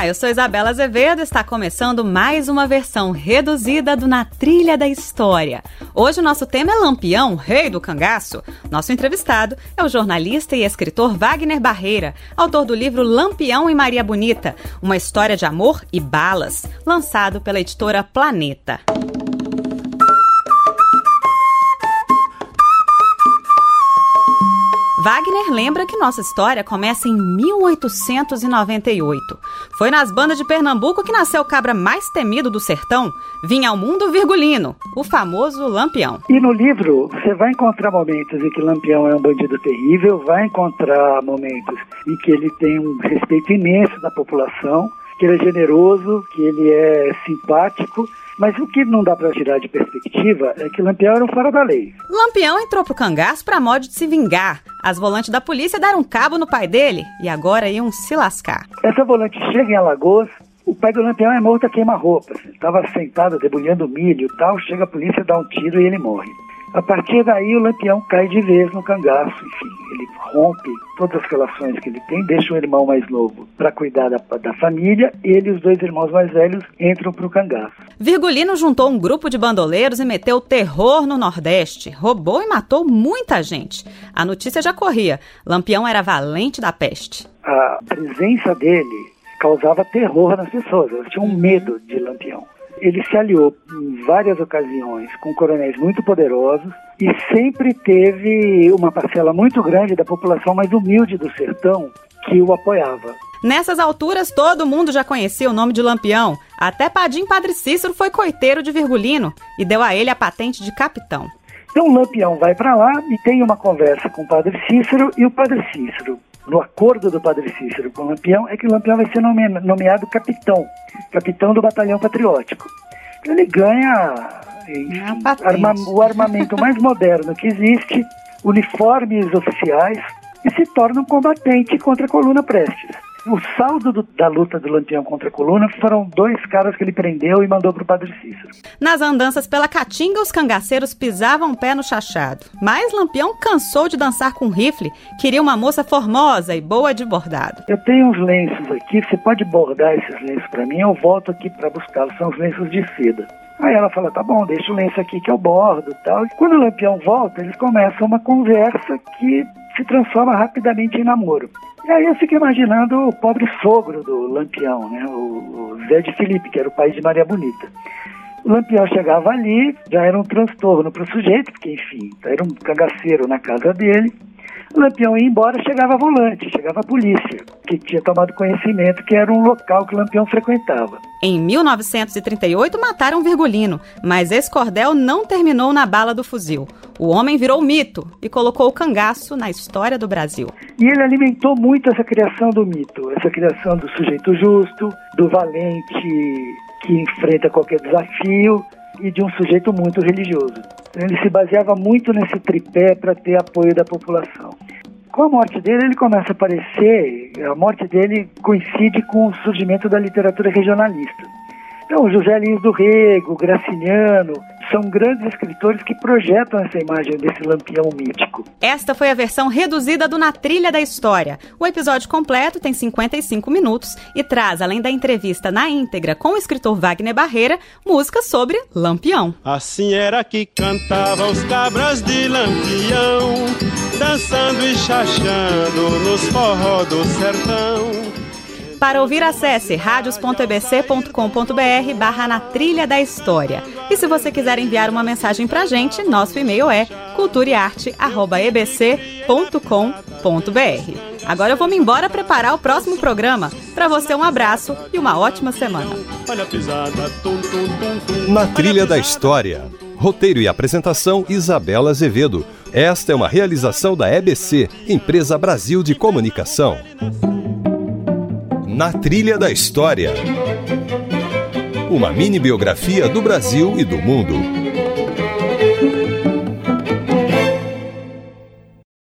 Olá, eu sou Isabela Azevedo está começando mais uma versão reduzida do Na Trilha da História. Hoje o nosso tema é Lampião, rei do cangaço. Nosso entrevistado é o jornalista e escritor Wagner Barreira, autor do livro Lampião e Maria Bonita, uma história de amor e balas, lançado pela editora Planeta. Wagner lembra que nossa história começa em 1898. Foi nas bandas de Pernambuco que nasceu o cabra mais temido do sertão. Vinha ao mundo Virgulino, o famoso Lampião. E no livro você vai encontrar momentos em que Lampião é um bandido terrível, vai encontrar momentos em que ele tem um respeito imenso da população, que ele é generoso, que ele é simpático mas o que não dá para tirar de perspectiva é que Lampião era um fora da lei. Lampião entrou pro cangaço para modo de se vingar. As volantes da polícia deram cabo no pai dele e agora iam se lascar. Essa volante chega em Alagoas, o pai do Lampião é morto a queima-roupa. Estava sentado debulhando milho e tal, chega a polícia, dá um tiro e ele morre. A partir daí, o Lampião cai de vez no cangaço, enfim, ele rompe todas as relações que ele tem, deixa o irmão mais novo para cuidar da, da família, ele e os dois irmãos mais velhos entram para o cangaço. Virgulino juntou um grupo de bandoleiros e meteu terror no Nordeste, roubou e matou muita gente. A notícia já corria, Lampião era valente da peste. A presença dele causava terror nas pessoas, elas tinham medo de Lampião ele se aliou em várias ocasiões com coronéis muito poderosos e sempre teve uma parcela muito grande da população mais humilde do sertão que o apoiava. Nessas alturas, todo mundo já conhecia o nome de Lampião. Até Padim Padre Cícero foi coiteiro de Virgulino e deu a ele a patente de capitão. Então Lampião vai para lá e tem uma conversa com o Padre Cícero e o Padre Cícero no acordo do Padre Cícero com o Lampião, é que o Lampião vai ser nomeado capitão, capitão do batalhão patriótico. Ele ganha enfim, arma, o armamento mais moderno que existe, uniformes oficiais, e se torna um combatente contra a coluna Prestes. O saldo do, da luta do Lampião contra a coluna foram dois caras que ele prendeu e mandou para o Padre Cícero. Nas andanças pela Caatinga, os cangaceiros pisavam o pé no chachado. Mas Lampião cansou de dançar com rifle, queria uma moça formosa e boa de bordado. Eu tenho uns lenços aqui, você pode bordar esses lenços para mim, eu volto aqui para buscá-los, são os lenços de seda. Aí ela fala, tá bom, deixa o lenço aqui que eu bordo tal. E quando o Lampião volta, eles começam uma conversa que se transforma rapidamente em namoro. Aí eu fico imaginando o pobre sogro do Lampião, né? o, o Zé de Felipe, que era o pai de Maria Bonita. O Lampião chegava ali, já era um transtorno para o sujeito, porque, enfim, era um cagaceiro na casa dele. O Lampião ia embora, chegava volante, chegava a polícia, que tinha tomado conhecimento que era um local que o Lampião frequentava. Em 1938 mataram Virgulino, mas esse cordel não terminou na bala do fuzil. O homem virou mito e colocou o cangaço na história do Brasil. E ele alimentou muito essa criação do mito, essa criação do sujeito justo, do valente que enfrenta qualquer desafio e de um sujeito muito religioso. Ele se baseava muito nesse tripé para ter apoio da população. Com a morte dele, ele começa a aparecer, a morte dele coincide com o surgimento da literatura regionalista. Então, José Lins do Rego, Graciliano, são grandes escritores que projetam essa imagem desse lampião mítico. Esta foi a versão reduzida do Na Trilha da História. O episódio completo tem 55 minutos e traz, além da entrevista na íntegra com o escritor Wagner Barreira, músicas sobre Lampião. Assim era que cantavam os cabras de Lampião, dançando e chachando nos forró do sertão. Para ouvir, acesse radios.ebc.com.br barra na trilha da história. E se você quiser enviar uma mensagem pra gente, nosso e-mail é culturaearte.ebc.com.br. Agora eu vou me embora preparar o próximo programa. Para você um abraço e uma ótima semana. Na trilha da história. Roteiro e apresentação Isabela Azevedo. Esta é uma realização da EBC, Empresa Brasil de Comunicação. Na Trilha da História. Uma mini biografia do Brasil e do mundo.